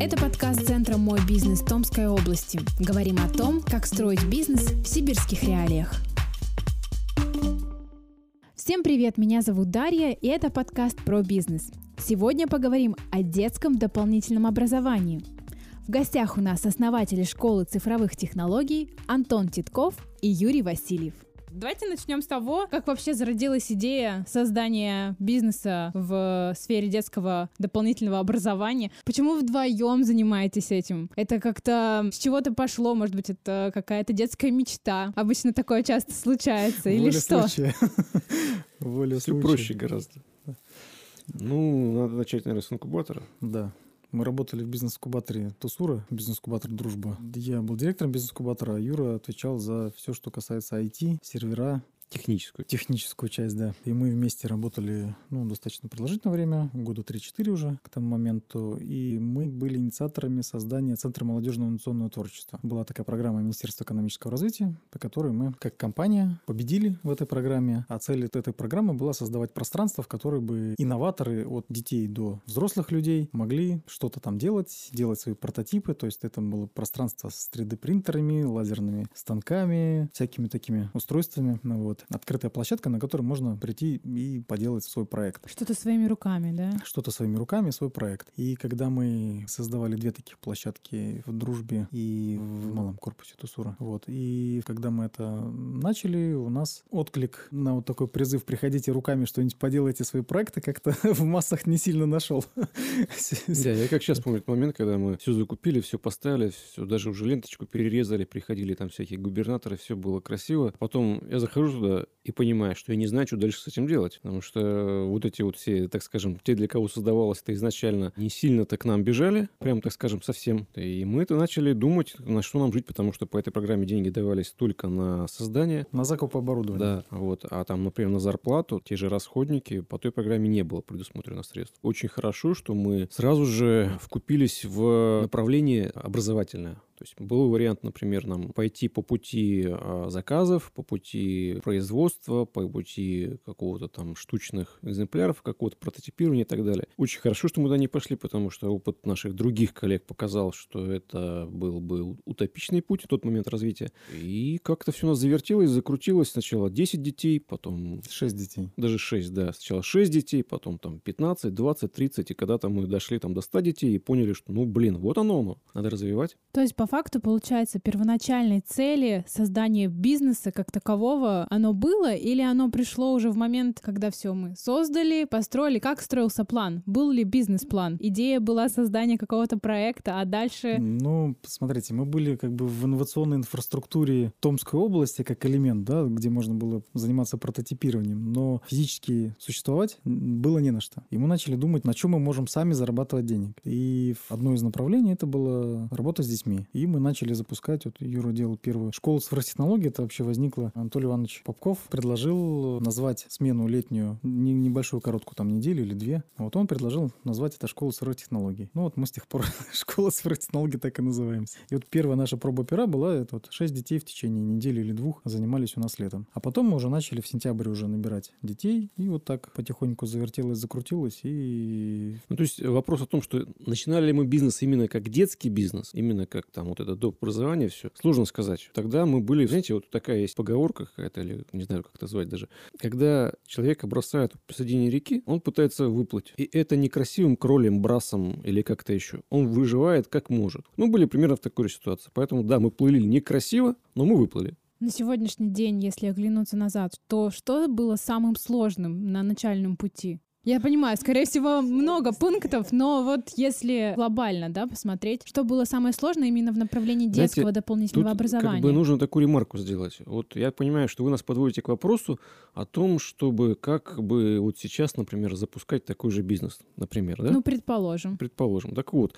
Это подкаст Центра «Мой бизнес» Томской области. Говорим о том, как строить бизнес в сибирских реалиях. Всем привет, меня зовут Дарья, и это подкаст про бизнес. Сегодня поговорим о детском дополнительном образовании. В гостях у нас основатели школы цифровых технологий Антон Титков и Юрий Васильев. Давайте начнем с того, как вообще зародилась идея создания бизнеса в сфере детского дополнительного образования. Почему вдвоем занимаетесь этим? Это как-то с чего-то пошло, может быть, это какая-то детская мечта. Обычно такое часто случается, или что? Воля Все проще гораздо. Ну, надо начать, наверное, с инкубатора. Да. Мы работали в бизнес-кубаторе Тусура, бизнес-кубатор Дружба. Я был директором бизнес-кубатора, а Юра отвечал за все, что касается IT, сервера, Техническую. Техническую часть, да. И мы вместе работали, ну, достаточно продолжительное время, года 3-4 уже к тому моменту. И мы были инициаторами создания Центра молодежного инновационного творчества. Была такая программа Министерства экономического развития, по которой мы, как компания, победили в этой программе. А цель этой программы была создавать пространство, в которое бы инноваторы от детей до взрослых людей могли что-то там делать, делать свои прототипы. То есть это было пространство с 3D-принтерами, лазерными станками, всякими такими устройствами. Ну, вот вот открытая площадка, на которой можно прийти и поделать свой проект. Что-то своими руками, да? Что-то своими руками, свой проект. И когда мы создавали две таких площадки в Дружбе и в малом корпусе Тусура, вот, и когда мы это начали, у нас отклик на вот такой призыв «приходите руками, что-нибудь поделайте свои проекты» как-то в массах не сильно нашел. Да, я как сейчас помню этот момент, когда мы все закупили, все поставили, все, даже уже ленточку перерезали, приходили там всякие губернаторы, все было красиво. Потом я захожу туда, оттуда и понимаю, что я не знаю, что дальше с этим делать. Потому что вот эти вот все, так скажем, те, для кого создавалось это изначально, не сильно-то к нам бежали, прям, так скажем, совсем. И мы-то начали думать, на что нам жить, потому что по этой программе деньги давались только на создание. На закуп оборудования. Да, вот. А там, например, на зарплату, те же расходники, по той программе не было предусмотрено средств. Очень хорошо, что мы сразу же вкупились в направление образовательное. То есть был вариант, например, нам пойти по пути а, заказов, по пути производства, по пути какого-то там штучных экземпляров, какого-то прототипирования и так далее. Очень хорошо, что мы туда не пошли, потому что опыт наших других коллег показал, что это был бы утопичный путь в тот момент развития. И как-то все у нас завертелось, закрутилось. Сначала 10 детей, потом... 6 детей. Даже 6, да. Сначала 6 детей, потом там 15, 20, 30. И когда-то мы дошли там до 100 детей и поняли, что ну блин, вот оно оно. Надо развивать. То есть по факту, получается, первоначальной цели создания бизнеса как такового, оно было или оно пришло уже в момент, когда все мы создали, построили? Как строился план? Был ли бизнес-план? Идея была создание какого-то проекта, а дальше... Ну, смотрите, мы были как бы в инновационной инфраструктуре Томской области как элемент, да, где можно было заниматься прототипированием, но физически существовать было не на что. И мы начали думать, на чем мы можем сами зарабатывать денег. И одно из направлений это было работа с детьми. И мы начали запускать, вот Юра делал первую школу цифротехнологий, это вообще возникло. Анатолий Иванович Попков предложил назвать смену летнюю, не, небольшую короткую там неделю или две. Вот он предложил назвать это школу цифротехнологий. Ну вот мы с тех пор школа цифротехнологий так и называемся. И вот первая наша проба пера была, это вот шесть детей в течение недели или двух занимались у нас летом. А потом мы уже начали в сентябре уже набирать детей, и вот так потихоньку завертелось, закрутилось, и... Ну, то есть вопрос о том, что начинали ли мы бизнес именно как детский бизнес, именно как там вот это доп. образование все, сложно сказать. Тогда мы были, знаете, вот такая есть поговорка какая-то, или не знаю, как это звать даже. Когда человека бросают посредине реки, он пытается выплыть. И это не красивым кролем, брасом или как-то еще. Он выживает как может. Мы были примерно в такой ситуации. Поэтому, да, мы плыли некрасиво, но мы выплыли. На сегодняшний день, если оглянуться назад, то что было самым сложным на начальном пути? Я понимаю, скорее всего, много пунктов, но вот если глобально, да, посмотреть, что было самое сложное именно в направлении детского Знаете, дополнительного тут образования. Как бы нужно такую ремарку сделать. Вот я понимаю, что вы нас подводите к вопросу о том, чтобы как бы вот сейчас, например, запускать такой же бизнес, например, да? Ну, предположим. Предположим. Так вот,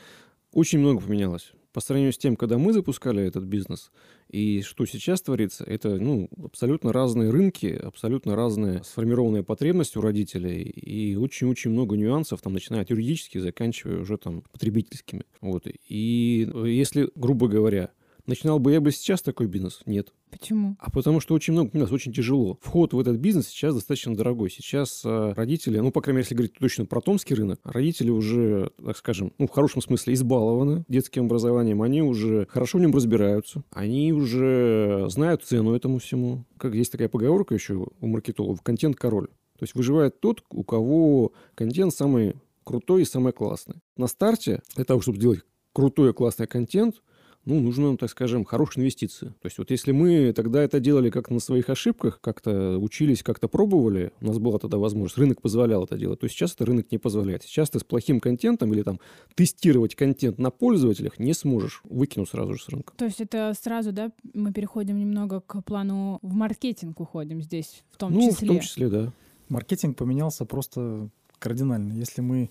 очень много поменялось по сравнению с тем, когда мы запускали этот бизнес, и что сейчас творится, это ну, абсолютно разные рынки, абсолютно разные сформированные потребности у родителей, и очень-очень много нюансов, там, начиная от юридических, заканчивая уже там потребительскими. Вот. И если, грубо говоря, Начинал бы я бы сейчас такой бизнес? Нет. Почему? А потому что очень много, у нас очень тяжело. Вход в этот бизнес сейчас достаточно дорогой. Сейчас э, родители, ну, по крайней мере, если говорить точно про томский рынок, родители уже, так скажем, ну, в хорошем смысле избалованы детским образованием, они уже хорошо в нем разбираются, они уже знают цену этому всему. Как есть такая поговорка еще у маркетологов, контент король. То есть выживает тот, у кого контент самый крутой и самый классный. На старте, для того, чтобы сделать крутой и классный контент, ну, нужно, так скажем, хорошие инвестиции. То есть вот если мы тогда это делали как на своих ошибках, как-то учились, как-то пробовали, у нас была тогда возможность, рынок позволял это делать, то сейчас это рынок не позволяет. Сейчас ты с плохим контентом или там тестировать контент на пользователях не сможешь, выкину сразу же с рынка. То есть это сразу, да, мы переходим немного к плану в маркетинг уходим здесь, в том ну, числе. в том числе, да. Маркетинг поменялся просто кардинально. Если мы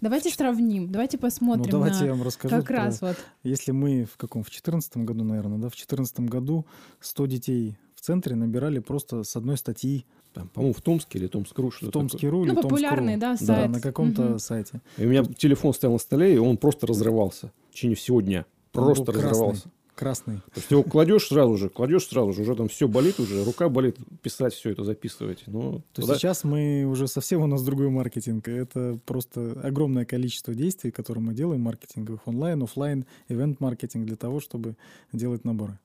Давайте сравним, давайте посмотрим ну, давайте на я вам расскажу как про- раз вот. Если мы в каком? В 2014 году, наверное, да? В 2014 году 100 детей в центре набирали просто с одной статьи Там, по-моему, в Томске или Томск.ру, в Томский.ру или Ну, популярный, да, Да, сайт. на каком-то Мгм. сайте. И у меня телефон стоял на столе, и он просто разрывался в течение всего дня. Просто был красный, разрывался. Красный. То есть его кладешь сразу же, кладешь сразу же, уже там все болит уже, рука болит, писать все это, записывать. Ну, То туда- сейчас мы уже совсем у нас другой маркетинг. Это просто огромное количество действий, которые мы делаем, маркетинговых онлайн, офлайн, ивент-маркетинг для того, чтобы делать наборы.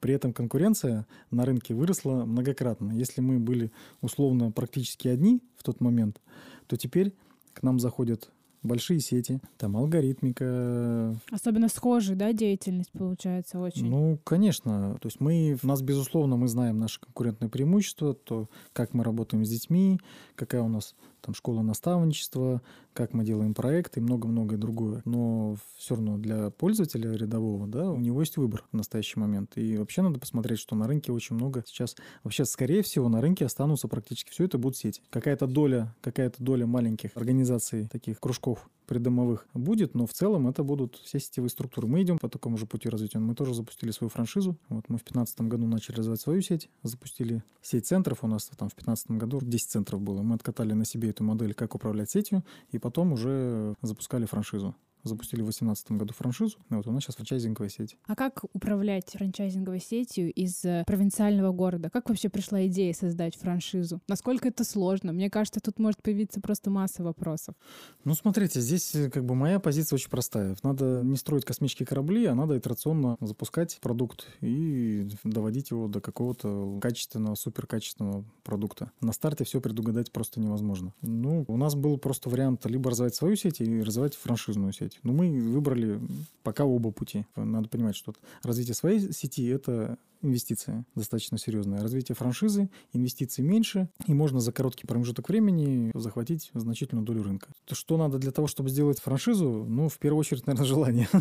При этом конкуренция на рынке выросла многократно. Если мы были условно практически одни в тот момент, то теперь к нам заходят большие сети, там алгоритмика, Особенно схожая, да, деятельность получается очень. ну, конечно. То есть мы, у нас, безусловно, мы знаем наши конкурентные преимущества, то, как мы работаем с детьми, какая у нас там школа наставничества, как мы делаем проекты и много-многое другое. Но все равно для пользователя рядового, да, у него есть выбор в настоящий момент. И вообще надо посмотреть, что на рынке очень много сейчас... Вообще, скорее всего, на рынке останутся практически все это будут сети. Какая-то доля, какая-то доля маленьких организаций, таких кружков придомовых будет, но в целом это будут все сетевые структуры. Мы идем по такому же пути развития. Мы тоже запустили свою франшизу. Вот мы в 2015 году начали развивать свою сеть, запустили сеть центров. У нас там в 2015 году 10 центров было. Мы откатали на себе эту модель, как управлять сетью, и потом уже запускали франшизу. Запустили в 2018 году франшизу. Вот у нас сейчас франчайзинговая сеть. А как управлять франчайзинговой сетью из э, провинциального города? Как вообще пришла идея создать франшизу? Насколько это сложно? Мне кажется, тут может появиться просто масса вопросов. Ну, смотрите, здесь э, как бы моя позиция очень простая. Надо не строить космические корабли, а надо итерационно запускать продукт и доводить его до какого-то качественного, суперкачественного продукта. На старте все предугадать просто невозможно. Ну, у нас был просто вариант либо развивать свою сеть и развивать франшизную сеть. Но мы выбрали пока оба пути. Надо понимать, что развитие своей сети — это инвестиция достаточно серьезная. Развитие франшизы, инвестиций меньше, и можно за короткий промежуток времени захватить значительную долю рынка. То, Что надо для того, чтобы сделать франшизу? Ну, в первую очередь, наверное, желание.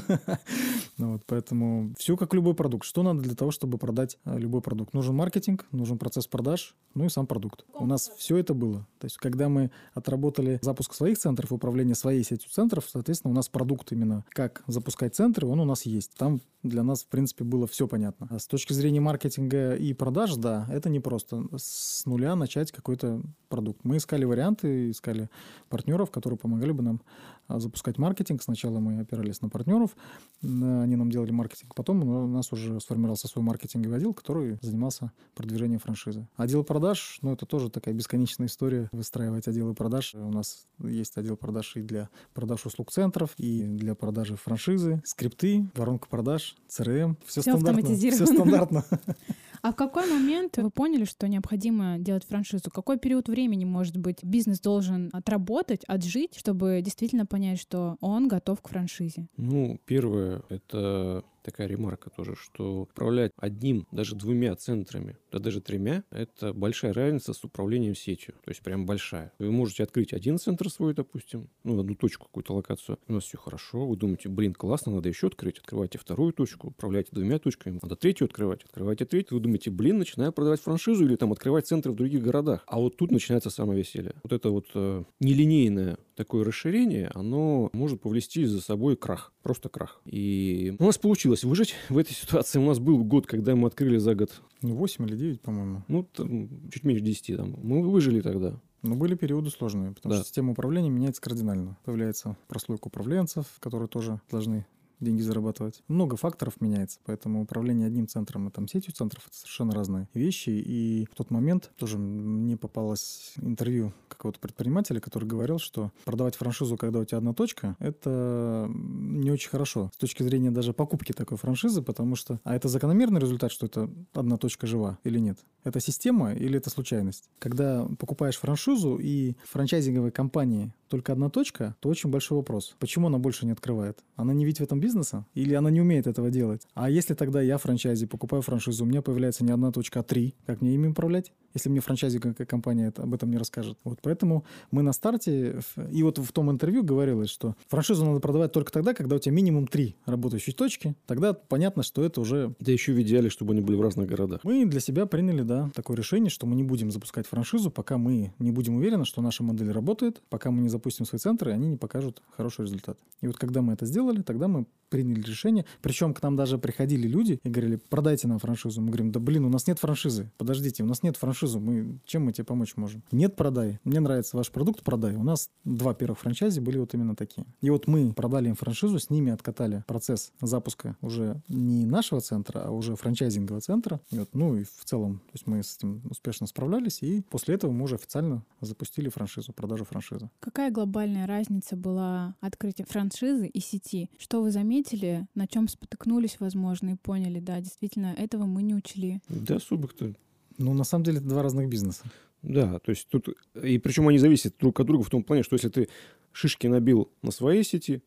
Ну вот, поэтому все как любой продукт. Что надо для того, чтобы продать а, любой продукт? Нужен маркетинг, нужен процесс продаж, ну и сам продукт. У нас все это было. То есть, когда мы отработали запуск своих центров, управление своей сетью центров, соответственно, у нас продукт именно как запускать центры, он у нас есть. Там для нас, в принципе, было все понятно. А с точки зрения маркетинга и продаж, да, это не просто с нуля начать какой-то продукт. Мы искали варианты, искали партнеров, которые помогали бы нам запускать маркетинг. Сначала мы опирались на партнеров, они нам делали маркетинг. Потом у нас уже сформировался свой маркетинговый отдел, который занимался продвижением франшизы. Отдел продаж, ну, это тоже такая бесконечная история, выстраивать отделы продаж. У нас есть отдел продаж и для продаж услуг центров, и для продажи франшизы, скрипты, воронка продаж, CRM. Все, Всё стандартно. Все стандартно. А в какой момент вы поняли, что необходимо делать франшизу? Какой период времени, может быть, бизнес должен отработать, отжить, чтобы действительно понять, что он готов к франшизе? Ну, первое, это такая ремарка тоже, что управлять одним, даже двумя центрами, да даже тремя, это большая разница с управлением сетью. То есть прям большая. Вы можете открыть один центр свой, допустим, ну, одну точку, какую-то локацию. У нас все хорошо. Вы думаете, блин, классно, надо еще открыть. Открывайте вторую точку, управляйте двумя точками. Надо третью открывать. Открывайте третью. Вы думаете, блин, начинаю продавать франшизу или там открывать центры в других городах. А вот тут начинается самое веселье. Вот это вот э, нелинейное такое расширение, оно может повлечь за собой крах. Просто крах. И у нас получилось выжить в этой ситуации. У нас был год, когда мы открыли за год, Ну, 8 или 9, по-моему. ну, там, чуть меньше 10 там. Мы выжили тогда. Но были периоды сложные, потому Да. что система управления меняется кардинально. Появляется прослойка управленцев, которые тоже должны деньги зарабатывать. Много факторов меняется, поэтому управление одним центром и там сетью центров — это совершенно разные вещи. И в тот момент тоже мне попалось интервью какого-то предпринимателя, который говорил, что продавать франшизу, когда у тебя одна точка, это не очень хорошо с точки зрения даже покупки такой франшизы, потому что... А это закономерный результат, что это одна точка жива или нет? Это система или это случайность? Когда покупаешь франшизу и франчайзинговой компании только одна точка, то очень большой вопрос. Почему она больше не открывает? Она не видит в этом бизнеса? Или она не умеет этого делать? А если тогда я франчайзи покупаю франшизу, у меня появляется не одна точка, а три, как мне ими управлять? Если мне франчайзинговая компания об этом не расскажет. Вот поэтому мы на старте, и вот в том интервью говорилось, что франшизу надо продавать только тогда, когда у тебя минимум три работающие точки, тогда понятно, что это уже... Да еще в идеале, чтобы они были в разных городах. Мы для себя приняли, да, такое решение, что мы не будем запускать франшизу, пока мы не будем уверены, что наша модель работает, пока мы не запустим свои центры, они не покажут хороший результат. И вот когда мы это сделали, тогда мы приняли решение. Причем к нам даже приходили люди и говорили, продайте нам франшизу. Мы говорим, да блин, у нас нет франшизы. Подождите, у нас нет франшизы. Мы, чем мы тебе помочь можем? Нет, продай. Мне нравится ваш продукт, продай. У нас два первых франчайзи были вот именно такие. И вот мы продали им франшизу, с ними откатали процесс запуска уже не нашего центра, а уже франчайзингового центра. И вот, ну и в целом, то есть мы с этим успешно справлялись, и после этого мы уже официально запустили франшизу, продажу франшизы. Какая глобальная разница была открытия франшизы и сети? Что вы заметили, на чем спотыкнулись, возможно, и поняли, да, действительно, этого мы не учли? Да, особо-то ну, на самом деле, это два разных бизнеса. Да, то есть тут... И причем они зависят друг от друга в том плане, что если ты шишки набил на своей сети,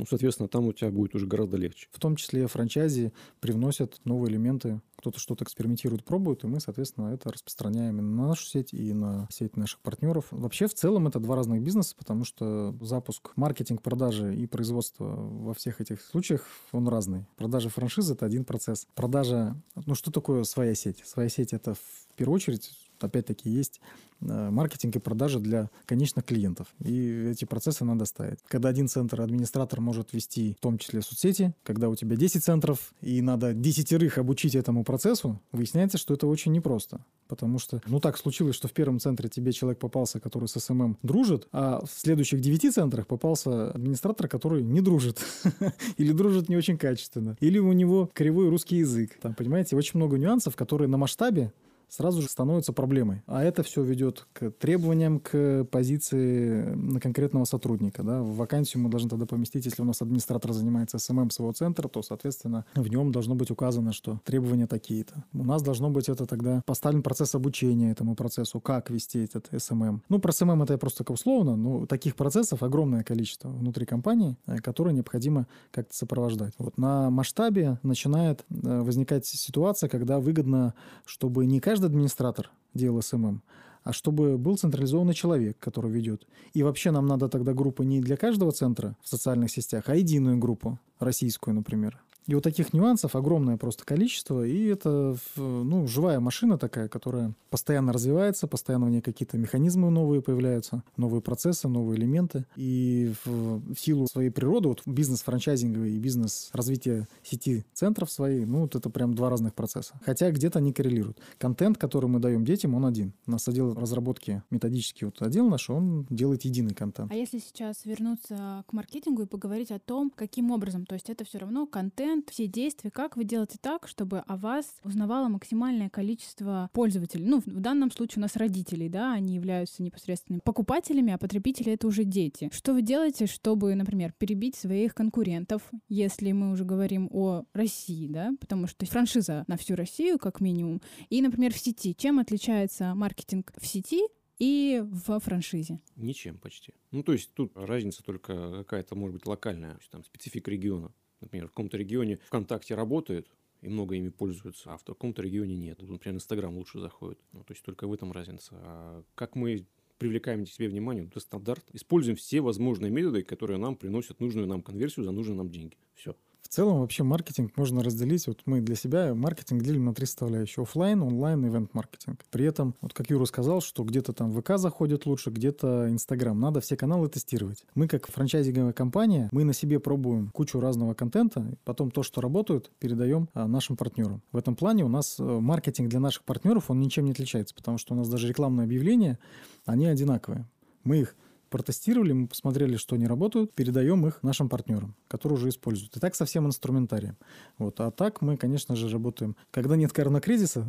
ну, соответственно, там у тебя будет уже гораздо легче. В том числе франчайзи привносят новые элементы, кто-то что-то экспериментирует, пробует, и мы, соответственно, это распространяем и на нашу сеть, и на сеть наших партнеров. Вообще, в целом, это два разных бизнеса, потому что запуск, маркетинг, продажи и производство во всех этих случаях, он разный. Продажа франшизы — это один процесс. Продажа... Ну, что такое своя сеть? Своя сеть — это в первую очередь опять-таки есть Э, маркетинг и продажи для конечных клиентов. И эти процессы надо ставить. Когда один центр администратор может вести в том числе соцсети, когда у тебя 10 центров и надо десятерых обучить этому процессу, выясняется, что это очень непросто. Потому что, ну так случилось, что в первом центре тебе человек попался, который с SMM дружит, а в следующих девяти центрах попался администратор, который не дружит. Или дружит не очень качественно. Или у него кривой русский язык. Там, понимаете, очень много нюансов, которые на масштабе сразу же становится проблемой. А это все ведет к требованиям к позиции конкретного сотрудника. Да? В вакансию мы должны тогда поместить, если у нас администратор занимается SMM своего центра, то, соответственно, в нем должно быть указано, что требования такие-то. У нас должно быть это тогда поставлен процесс обучения этому процессу, как вести этот SMM. Ну, про SMM это я просто как условно, но таких процессов огромное количество внутри компании, э, которые необходимо как-то сопровождать. Вот на масштабе начинает э, возникать ситуация, когда выгодно, чтобы не каждый каждый администратор делал SMM, а чтобы был централизованный человек, который ведет. И вообще нам надо тогда группу не для каждого центра в социальных сетях, а единую группу, российскую, например. И вот таких нюансов огромное просто количество, и это ну, живая машина такая, которая постоянно развивается, постоянно у нее какие-то механизмы новые появляются, новые процессы, новые элементы. И в, в силу своей природы, вот бизнес франчайзинговый и бизнес развития сети центров своей, ну вот это прям два разных процесса. Хотя где-то они коррелируют. Контент, который мы даем детям, он один. У нас отдел разработки методический вот отдел наш, он делает единый контент. А если сейчас вернуться к маркетингу и поговорить о том, каким образом, то есть это все равно контент, момент, все действия, как вы делаете так, чтобы о вас узнавало максимальное количество пользователей? Ну, в данном случае у нас родителей, да, они являются непосредственными покупателями, а потребители — это уже дети. Что вы делаете, чтобы, например, перебить своих конкурентов, если мы уже говорим о России, да, потому что франшиза на всю Россию, как минимум, и, например, в сети. Чем отличается маркетинг в сети и в франшизе? Ничем почти. Ну, то есть тут разница только какая-то, может быть, локальная, там специфика региона. Например, в каком-то регионе ВКонтакте работает, и много ими пользуются, а в каком-то регионе нет. Например, Инстаграм лучше заходит. Ну, то есть только в этом разница. А как мы привлекаем к себе внимание, это стандарт. Используем все возможные методы, которые нам приносят нужную нам конверсию за нужные нам деньги. Все. Целом вообще маркетинг можно разделить. Вот мы для себя маркетинг делим на три составляющие. Оффлайн, онлайн, ивент-маркетинг. При этом, вот как Юра сказал, что где-то там ВК заходит лучше, где-то Инстаграм. Надо все каналы тестировать. Мы как франчайзинговая компания, мы на себе пробуем кучу разного контента, потом то, что работает, передаем а, нашим партнерам. В этом плане у нас э, маркетинг для наших партнеров, он ничем не отличается, потому что у нас даже рекламные объявления, они одинаковые. Мы их протестировали, мы посмотрели, что они работают, передаем их нашим партнерам, которые уже используют. И так со всем инструментарием. Вот. А так мы, конечно же, работаем. Когда нет коронакризиса,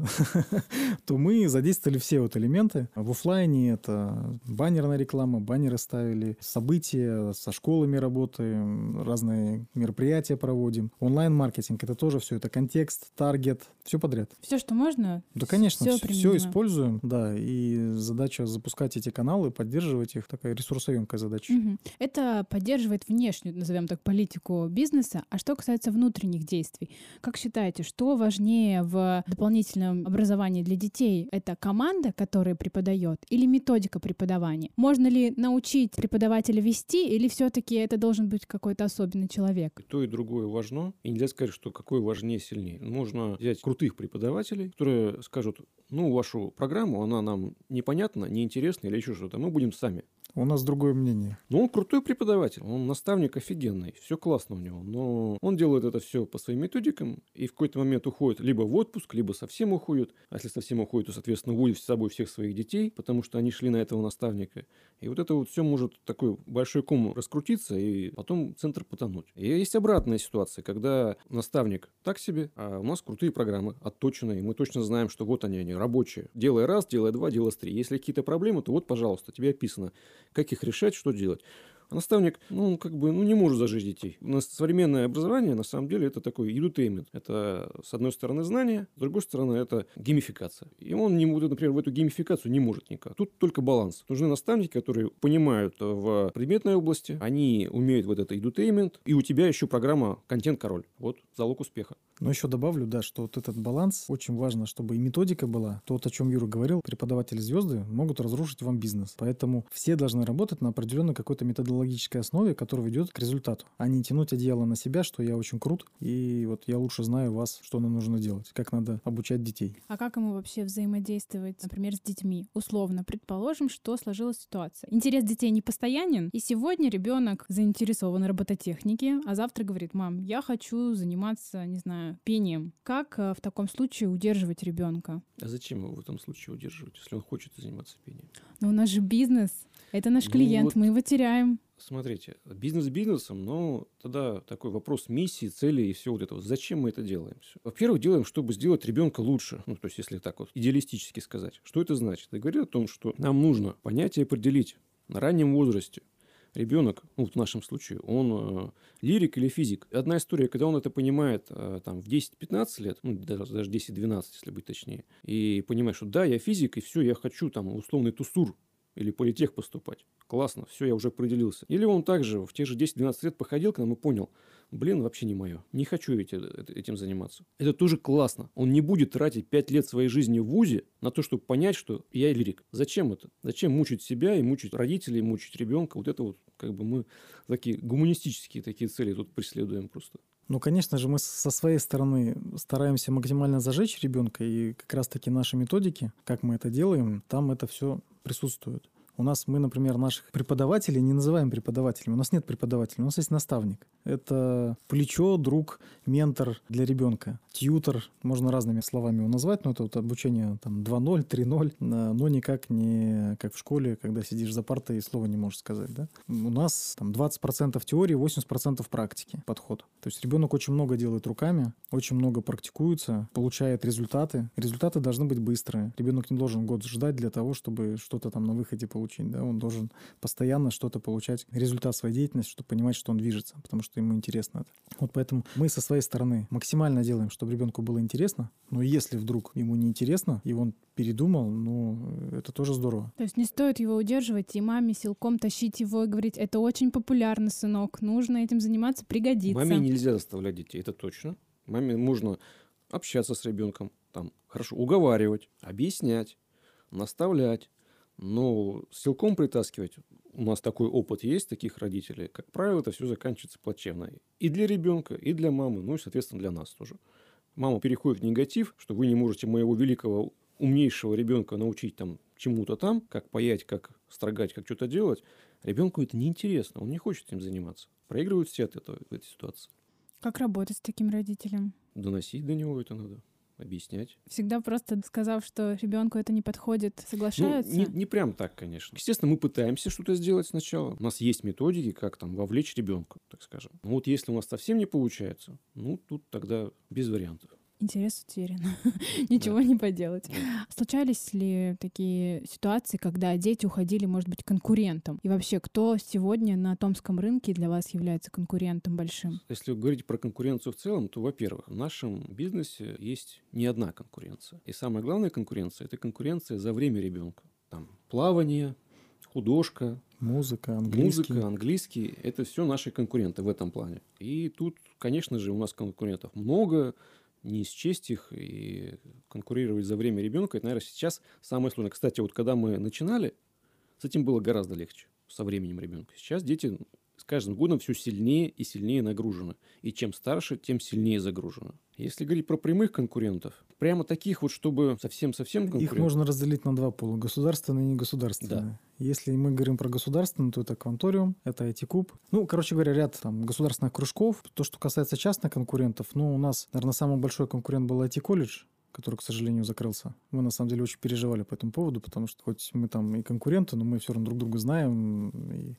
то мы задействовали все вот элементы. В офлайне это баннерная реклама, баннеры ставили, события, со школами работаем, разные мероприятия проводим. Онлайн-маркетинг — это тоже все, это контекст, таргет, все подряд. Все, что можно? Да, конечно, все, все используем, да, и задача запускать эти каналы, поддерживать их, такая ресурсоемкая задача. Угу. Это поддерживает внешнюю, назовем так, политику бизнеса. А что касается внутренних действий, как считаете, что важнее в дополнительном образовании для детей? Это команда, которая преподает, или методика преподавания? Можно ли научить преподавателя вести, или все-таки это должен быть какой-то особенный человек? И то, и другое важно. И нельзя сказать, что какое важнее, сильнее. Можно взять крутых преподавателей, которые скажут, ну, вашу программу, она нам непонятна, неинтересна или еще что-то. Мы будем сами. У нас другое мнение. Ну, он крутой преподаватель, он наставник офигенный, все классно у него, но он делает это все по своим методикам и в какой-то момент уходит либо в отпуск, либо совсем уходит. А если совсем уходит, то, соответственно, уводит с собой всех своих детей, потому что они шли на этого наставника. И вот это вот все может такой большой ком раскрутиться и потом центр потонуть. И есть обратная ситуация, когда наставник так себе, а у нас крутые программы, отточенные, мы точно знаем, что вот они, они рабочие. Делай раз, делай два, делай три. Если какие-то проблемы, то вот, пожалуйста, тебе описано, как их решать, что делать. А наставник, ну, он как бы, ну, не может зажечь детей. У нас современное образование, на самом деле, это такой edutainment. Это, с одной стороны, знание, с другой стороны, это геймификация. И он, не, например, в эту геймификацию не может никак. Тут только баланс. Нужны наставники, которые понимают в предметной области, они умеют вот это edutainment, и у тебя еще программа контент-король. Вот залог успеха. Но еще добавлю, да, что вот этот баланс очень важно, чтобы и методика была. То, о чем Юра говорил, преподаватели звезды могут разрушить вам бизнес. Поэтому все должны работать на определенной какой-то методологической основе, которая ведет к результату, а не тянуть одеяло на себя, что я очень крут, и вот я лучше знаю вас, что нам нужно делать, как надо обучать детей. А как ему вообще взаимодействовать, например, с детьми? Условно, предположим, что сложилась ситуация. Интерес детей не постоянен, и сегодня ребенок заинтересован в робототехнике, а завтра говорит, мам, я хочу заниматься, не знаю, пением. Как э, в таком случае удерживать ребенка? А зачем его в этом случае удерживать, если он хочет заниматься пением? Но у нас же бизнес. Это наш ну клиент, вот, мы его теряем. Смотрите, бизнес бизнесом, но тогда такой вопрос миссии, цели и все вот это. Зачем мы это делаем? Во-первых, делаем, чтобы сделать ребенка лучше. Ну, то есть, если так вот идеалистически сказать. Что это значит? Это говорит о том, что нам нужно понять и определить на раннем возрасте, ребенок, ну, в нашем случае, он э, лирик или физик. Одна история, когда он это понимает э, там в 10-15 лет, ну, даже 10-12, если быть точнее, и понимает, что да, я физик, и все, я хочу там условный тусур или политех поступать. Классно, все, я уже определился. Или он также в те же 10-12 лет походил к нам и понял, блин, вообще не мое. Не хочу этим заниматься. Это тоже классно. Он не будет тратить 5 лет своей жизни в ВУЗе на то, чтобы понять, что я лирик. Зачем это? Зачем мучить себя и мучить родителей, мучить ребенка? Вот это вот как бы мы такие гуманистические такие цели тут преследуем просто. Ну, конечно же, мы со своей стороны стараемся максимально зажечь ребенка, и как раз-таки наши методики, как мы это делаем, там это все присутствует. У нас мы, например, наших преподавателей не называем преподавателями. У нас нет преподавателя, у нас есть наставник. Это плечо, друг, ментор для ребенка. Тьютер, можно разными словами его назвать, но это вот обучение там 2.0, 3.0, но никак не как в школе, когда сидишь за партой и слова не можешь сказать. Да? У нас там 20% теории, 80% практики подход. То есть ребенок очень много делает руками, очень много практикуется, получает результаты. Результаты должны быть быстрые. Ребенок не должен год ждать для того, чтобы что-то там на выходе получить получить, да, он должен постоянно что-то получать, результат своей деятельности, чтобы понимать, что он движется, потому что ему интересно это. Вот поэтому мы со своей стороны максимально делаем, чтобы ребенку было интересно, но если вдруг ему не интересно, и он передумал, ну, это тоже здорово. То есть не стоит его удерживать и маме силком тащить его и говорить, это очень популярно, сынок, нужно этим заниматься, пригодится. Маме нельзя заставлять детей, это точно. Маме нужно общаться с ребенком, там, хорошо, уговаривать, объяснять, наставлять, но силком притаскивать, у нас такой опыт есть, таких родителей, как правило, это все заканчивается плачевно. И для ребенка, и для мамы, ну и, соответственно, для нас тоже. Мама переходит в негатив, что вы не можете моего великого, умнейшего ребенка научить там чему-то там, как паять, как строгать, как что-то делать. Ребенку это неинтересно, он не хочет этим заниматься. Проигрывают все от этого в этой ситуации. Как работать с таким родителем? Доносить до него это надо объяснять. Всегда просто сказав, что ребенку это не подходит, соглашаются? Ну, не, не прям так, конечно. Естественно, мы пытаемся что-то сделать сначала. У нас есть методики, как там вовлечь ребенка, так скажем. Но вот если у нас совсем не получается, ну, тут тогда без вариантов. Интерес утерян. Ничего не поделать. Случались ли такие ситуации, когда дети уходили, может быть, конкурентом? И вообще, кто сегодня на томском рынке для вас является конкурентом большим? Если говорить про конкуренцию в целом, то, во-первых, в нашем бизнесе есть не одна конкуренция. И самая главная конкуренция – это конкуренция за время ребенка. Там плавание, художка, Музыка, английский. Музыка, английский – это все наши конкуренты в этом плане. И тут, конечно же, у нас конкурентов много, не счесть их и конкурировать за время ребенка, это, наверное, сейчас самое сложное. Кстати, вот когда мы начинали, с этим было гораздо легче, со временем ребенка. Сейчас дети с каждым годом все сильнее и сильнее нагружены. И чем старше, тем сильнее загружены. Если говорить про прямых конкурентов, прямо таких вот, чтобы совсем-совсем Их можно разделить на два пола. Государственные и негосударственные. Да. Если мы говорим про государственную, то это Кванториум, это IT-куб. Ну, короче говоря, ряд там государственных кружков. То, что касается частных конкурентов, ну, у нас, наверное, самый большой конкурент был IT-колледж, который, к сожалению, закрылся. Мы, на самом деле, очень переживали по этому поводу, потому что хоть мы там и конкуренты, но мы все равно друг друга знаем. И,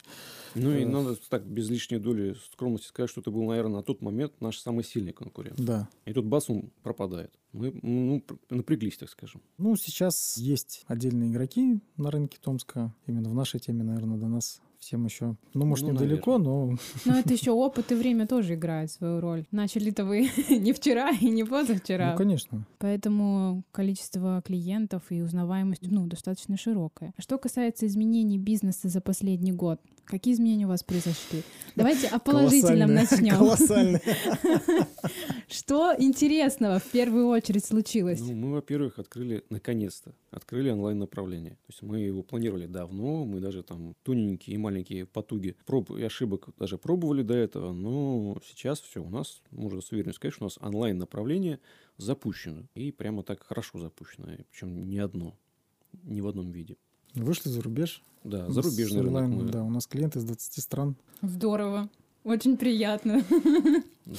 ну и э, надо так, без лишней доли скромности сказать, что это был, наверное, на тот момент наш самый сильный конкурент. Да. И тут бас, он пропадает. Мы ну, напряглись, так скажем. Ну, сейчас есть отдельные игроки на рынке Томска. Именно в нашей теме, наверное, до нас всем еще, ну, может, Ну, недалеко, но Но это еще опыт и время тоже играет свою роль. Начали-то вы не вчера и не позавчера. ну, конечно. Поэтому количество клиентов и узнаваемость ну, достаточно широкое. А что касается изменений бизнеса за последний год, какие изменения у вас произошли? Давайте о положительном начнем. Колоссальные. Что интересного в первую очередь случилось? Ну, мы, во-первых, открыли, наконец-то, открыли онлайн-направление. То есть мы его планировали давно, мы даже там тоненькие и маленькие потуги проб и ошибок даже пробовали до этого, но сейчас все у нас, можно с уверенностью сказать, что у нас онлайн-направление запущено. И прямо так хорошо запущено, причем не одно, не в одном виде. Вышли за рубеж. Да, нас зарубежный рынок мы- Да, у нас клиенты из 20 стран. Здорово. Очень приятно. Да.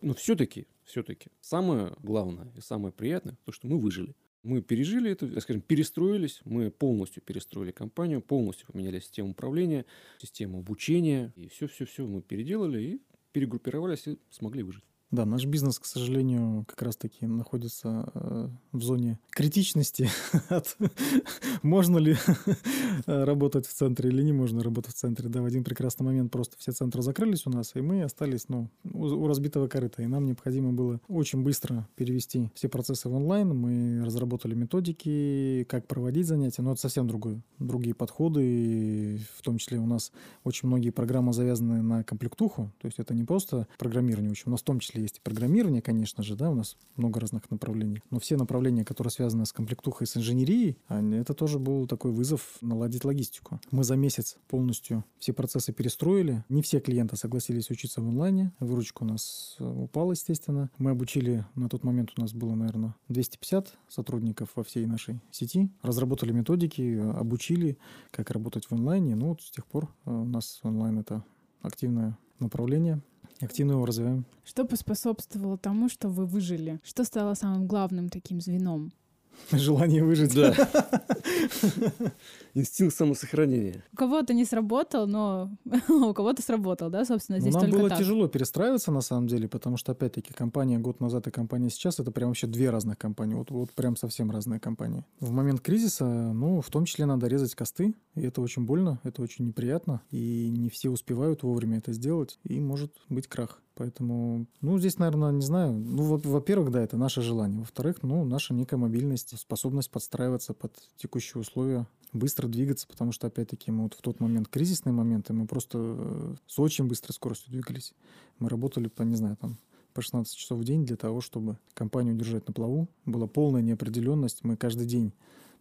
Но все-таки, все-таки, самое главное и самое приятное, то, что мы выжили. Мы пережили это, скажем, перестроились, мы полностью перестроили компанию, полностью поменяли систему управления, систему обучения, и все-все-все мы переделали и перегруппировались и смогли выжить. Да, наш бизнес, к сожалению, как раз-таки находится э, в зоне критичности можно ли работать в центре или не можно работать в центре. Да, в один прекрасный момент просто все центры закрылись у нас, и мы остались ну, у, у разбитого корыта. И нам необходимо было очень быстро перевести все процессы в онлайн. Мы разработали методики, как проводить занятия, но это совсем другое, другие подходы. И в том числе у нас очень многие программы завязаны на комплектуху, то есть это не просто программирование, в общем, у нас в том числе есть и программирование, конечно же, да, у нас много разных направлений, но все направления, которые связаны с комплектухой, с инженерией, это тоже был такой вызов наладить логистику. Мы за месяц полностью все процессы перестроили, не все клиенты согласились учиться в онлайне, выручка у нас э, упала, естественно. Мы обучили, на тот момент у нас было, наверное, 250 сотрудников во всей нашей сети, разработали методики, э, обучили, как работать в онлайне, ну вот с тех пор э, у нас онлайн это активное направление, активно его развиваем. Что поспособствовало тому, что вы выжили? Что стало самым главным таким звеном? Желание выжить. Да. Инстинкт самосохранения. У кого-то не сработал, но у кого-то сработал, да, собственно, Ну, здесь нам только было так. тяжело перестраиваться на самом деле, потому что, опять-таки, компания год назад и компания сейчас это прям вообще две разных компании. Вот, вот прям совсем разные компании. В момент кризиса, ну, в том числе надо резать косты, и это очень больно, это очень неприятно, и не все успевают вовремя это сделать, и может быть крах. Поэтому, ну, здесь, наверное, не знаю. Ну, во- во-первых, да, это наше желание. Во-вторых, ну, наша некая мобильность, способность подстраиваться под текущие условия, быстро двигаться, потому что, опять-таки, мы вот в тот момент, кризисные моменты, мы просто э, с очень быстрой скоростью двигались. Мы работали по, не знаю, там, по 16 часов в день для того, чтобы компанию держать на плаву. Была полная неопределенность. Мы каждый день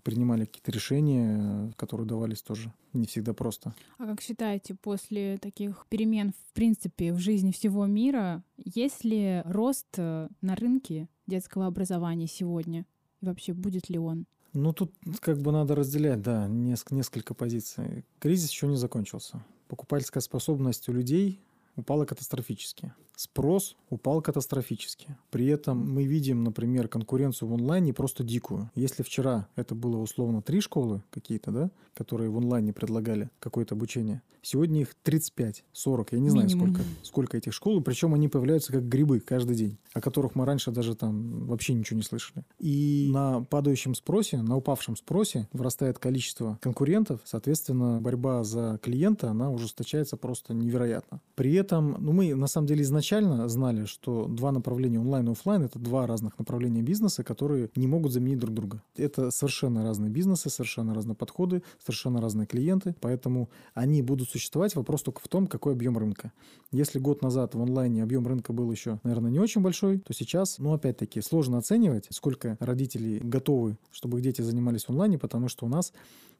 принимали какие-то решения, которые давались тоже не всегда просто. А как считаете, после таких перемен, в принципе, в жизни всего мира, есть ли рост э, на рынке детского образования сегодня? И вообще, будет ли он? Ну, тут как бы надо разделять, да, неск- несколько позиций. Кризис еще не закончился. Покупательская способность у людей упала катастрофически. спрос упал катастрофически. При этом мы видим, например, конкуренцию в онлайне просто дикую. Если вчера это было условно три школы какие-то, да, которые в онлайне предлагали какое-то обучение, сегодня их 35, 40, я не знаю Минимум. сколько, сколько этих школ, причем они появляются как грибы каждый день, о которых мы раньше даже там вообще ничего не слышали. И на падающем спросе, на упавшем спросе вырастает количество конкурентов, соответственно, борьба за клиента, она ужесточается просто невероятно. При этом, ну, мы на самом деле изначально знали, что два направления онлайн и офлайн это два разных направления бизнеса, которые не могут заменить друг друга. Это совершенно разные бизнесы, совершенно разные подходы, совершенно разные клиенты, поэтому они будут существовать. Вопрос только в том, какой объем рынка. Если год назад в онлайне объем рынка был еще, наверное, не очень большой, то сейчас, ну, опять-таки, сложно оценивать, сколько родителей готовы, чтобы их дети занимались в онлайне, потому что у нас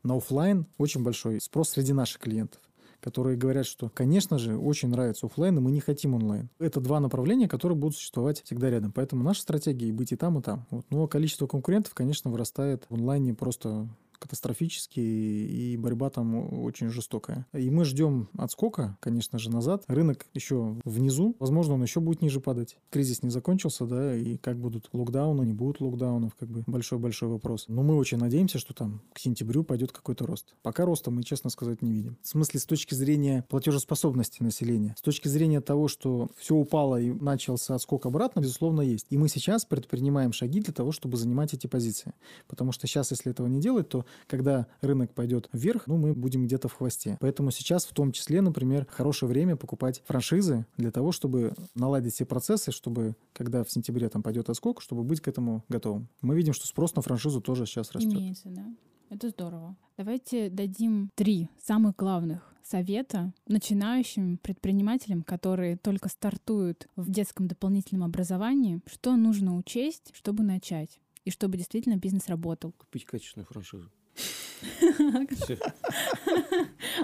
на офлайн очень большой спрос среди наших клиентов которые говорят, что, конечно же, очень нравится офлайн, и мы не хотим онлайн. Это два направления, которые будут существовать всегда рядом. Поэтому наша стратегия и быть и там, и там. Вот. Но количество конкурентов, конечно, вырастает в онлайне просто катастрофически, и борьба там очень жестокая. И мы ждем отскока, конечно же, назад. Рынок еще внизу, возможно, он еще будет ниже падать. Кризис не закончился, да, и как будут локдауны, не будут локдаунов, как бы большой-большой вопрос. Но мы очень надеемся, что там к сентябрю пойдет какой-то рост. Пока роста мы, честно сказать, не видим. В смысле, с точки зрения платежеспособности населения, с точки зрения того, что все упало и начался отскок обратно, безусловно, есть. И мы сейчас предпринимаем шаги для того, чтобы занимать эти позиции. Потому что сейчас, если этого не делать, то когда рынок пойдет вверх, ну, мы будем где-то в хвосте. Поэтому сейчас в том числе, например, хорошее время покупать франшизы для того, чтобы наладить все процессы, чтобы когда в сентябре там пойдет отскок, чтобы быть к этому готовым. Мы видим, что спрос на франшизу тоже сейчас растет. Имеется, да. Это здорово. Давайте дадим три самых главных совета начинающим предпринимателям, которые только стартуют в детском дополнительном образовании, что нужно учесть, чтобы начать, и чтобы действительно бизнес работал. Купить качественную франшизу.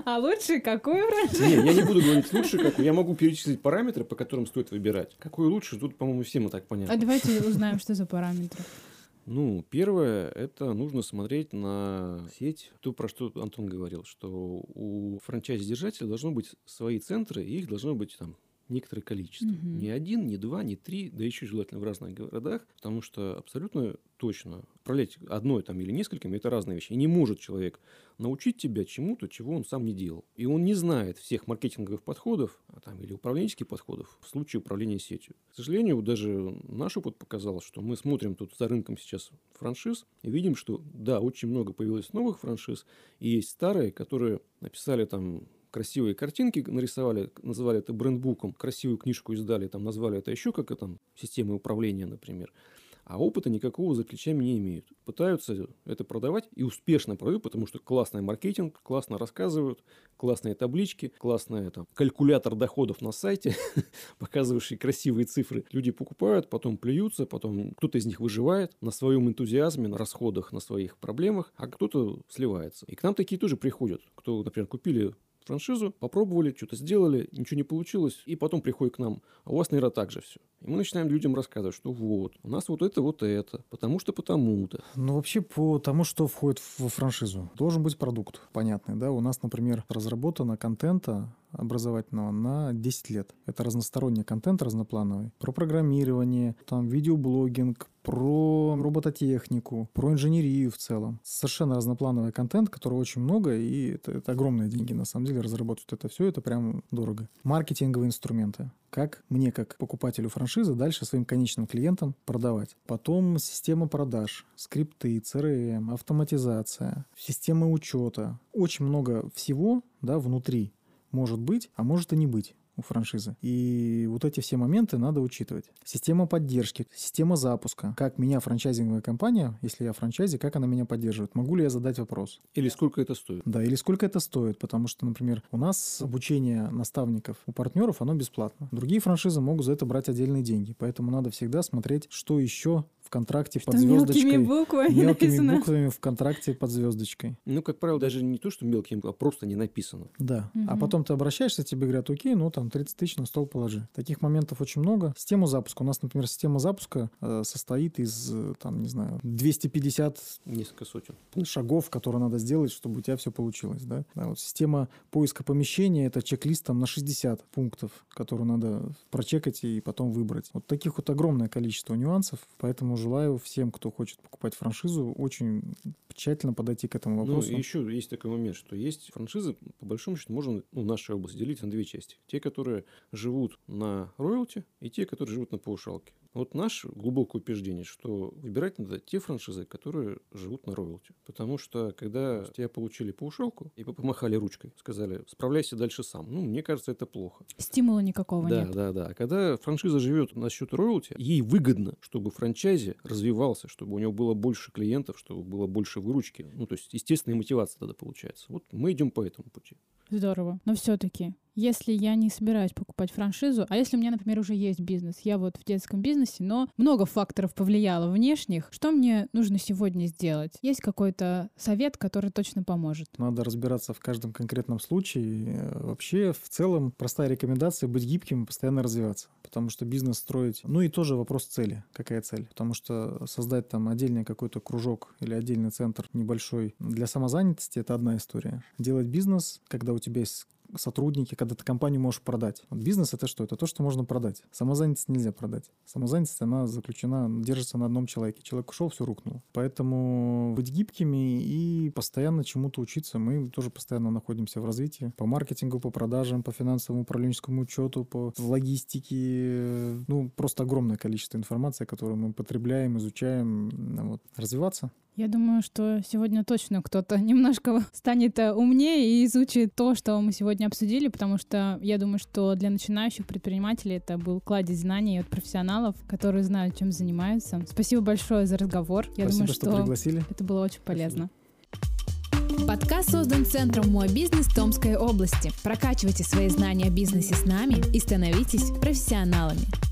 А лучше какую франшизу? Не, я не буду говорить лучше, какой. Я могу перечислить параметры, по которым стоит выбирать. Какой лучше, тут, по-моему, всем и так А понятно. давайте узнаем, что за параметры. Ну, первое, это нужно смотреть на сеть. То, про что Антон говорил, что у франчайзи-держателя должно быть свои центры, и их должно быть там некоторое количество. Мгм. Не один, не два, не три, да еще желательно в разных городах, потому что абсолютно точно управлять одной там или несколькими – это разные вещи. И не может человек научить тебя чему-то, чего он сам не делал. И он не знает всех маркетинговых подходов а там, или управленческих подходов в случае управления сетью. К сожалению, даже наш опыт показал, что мы смотрим тут за рынком сейчас франшиз и видим, что да, очень много появилось новых франшиз, и есть старые, которые написали там красивые картинки нарисовали, называли это брендбуком, красивую книжку издали, там назвали это еще как там системой управления, например. А опыта никакого за плечами не имеют. Пытаются это продавать и успешно продают, потому что классный маркетинг, классно рассказывают, классные таблички, классный там, калькулятор доходов на сайте, показывающий красивые цифры. Люди покупают, потом плюются, потом кто-то из них выживает на своем энтузиазме, на расходах, на своих проблемах, а кто-то сливается. И к нам такие тоже приходят, кто, например, купили франшизу, попробовали, что-то сделали, ничего не получилось, и потом приходит к нам, а у вас, наверное, так же все. И мы начинаем людям рассказывать, что вот, у нас вот это, вот это, потому что потому-то. Ну, вообще, по тому, что входит в франшизу, должен быть продукт понятный, да. У нас, например, разработано контента образовательного на 10 лет. Это разносторонний контент, разноплановый. Про программирование, там, видеоблогинг, про робототехнику, про инженерию в целом. Совершенно разноплановый контент, которого очень много, и это, это огромные деньги, на самом деле, разработать это все, это прям дорого. Маркетинговые инструменты. Как мне, как покупателю франшизы, дальше своим конечным клиентам продавать. Потом система продаж, скрипты, CRM, автоматизация, системы учета. Очень много всего да, внутри может быть, а может и не быть у франшизы. И вот эти все моменты надо учитывать. Система поддержки, система запуска. Как меня франчайзинговая компания, если я франчайзи, как она меня поддерживает? Могу ли я задать вопрос? Или сколько это стоит? Да, или сколько это стоит, потому что, например, у нас обучение наставников у партнеров, оно бесплатно. Другие франшизы могут за это брать отдельные деньги, поэтому надо всегда смотреть, что еще в контракте Что под звездочкой. мелкими буквами Мелкими написано. буквами в контракте под звездочкой. Ну, как правило, даже не то, что мелким, а просто не написано. Да. А Мгм. потом ты обращаешься, тебе говорят, окей, ну там 30 тысяч на стол положи. Таких моментов очень много. Система запуска. У нас, например, система запуска э, состоит из, э, там, не знаю, 250 Несколько сотен. шагов, которые надо сделать, чтобы у тебя все получилось. Да? Да, вот система поиска помещения – это чек-лист там, на 60 пунктов, которые надо прочекать и потом выбрать. Вот таких вот огромное количество нюансов, поэтому желаю всем, кто хочет покупать франшизу, очень тщательно подойти к этому Ну, вопросу. и еще есть такой момент, что есть франшизы, по большому счету, можно ну, в нашей области делить на две части. Те, которые живут на роялти, и те, которые живут на паушалке. Вот наше глубокое убеждение, что выбирать надо те франшизы, которые живут на роялти. Потому что, когда тебя получили паушалку и помахали ручкой, сказали, справляйся дальше сам. Ну, мне кажется, это плохо. Стимула никакого Да, нет. да, да. А когда франшиза живет на счет роялти, ей выгодно, чтобы франчайзи развивался, чтобы у него было больше клиентов, чтобы было больше выручки. Ну, то есть, естественная мотивация тогда получается. Вот мы идем по этому пути. Здорово. Но все-таки, если я не собираюсь покупать франшизу, а если у меня, например, уже есть бизнес, я вот в детском бизнесе, но много факторов повлияло внешних, что мне нужно сегодня сделать? Есть какой-то совет, который точно поможет? Надо разбираться в каждом конкретном случае. Э, Вообще, в целом, простая рекомендация быть гибким и постоянно развиваться. Потому что бизнес строить... Ну и тоже вопрос цели. Какая цель? Потому что создать там отдельный какой-то кружок или отдельный центр небольшой для самозанятости – это одна история. Делать бизнес, когда у тебя есть сотрудники, когда ты компанию можешь продать. Вот бизнес это что? Это то, что можно продать. Самозанятость нельзя продать. Самозанятость, она заключена, держится на одном человеке. Человек ушел, все рухнуло. Поэтому быть гибкими и постоянно чему-то учиться. Мы тоже постоянно находимся в развитии. По маркетингу, по продажам, по финансовому управленческому учету, по логистике. Ну, просто огромное количество информации, которую мы потребляем, изучаем. Вот. Развиваться. Я думаю, что сегодня точно кто-то немножко станет э, умнее и изучит то, что мы сегодня обсудили, потому что я думаю, что для начинающих предпринимателей это был кладезь знаний от профессионалов, которые знают, чем занимаются. Спасибо большое за разговор. Я Спасибо, думаю, что, что пригласили. это было очень полезно. Подкаст создан Центром «Мой бизнес» Томской области. Прокачивайте свои знания о бизнесе с нами и становитесь профессионалами.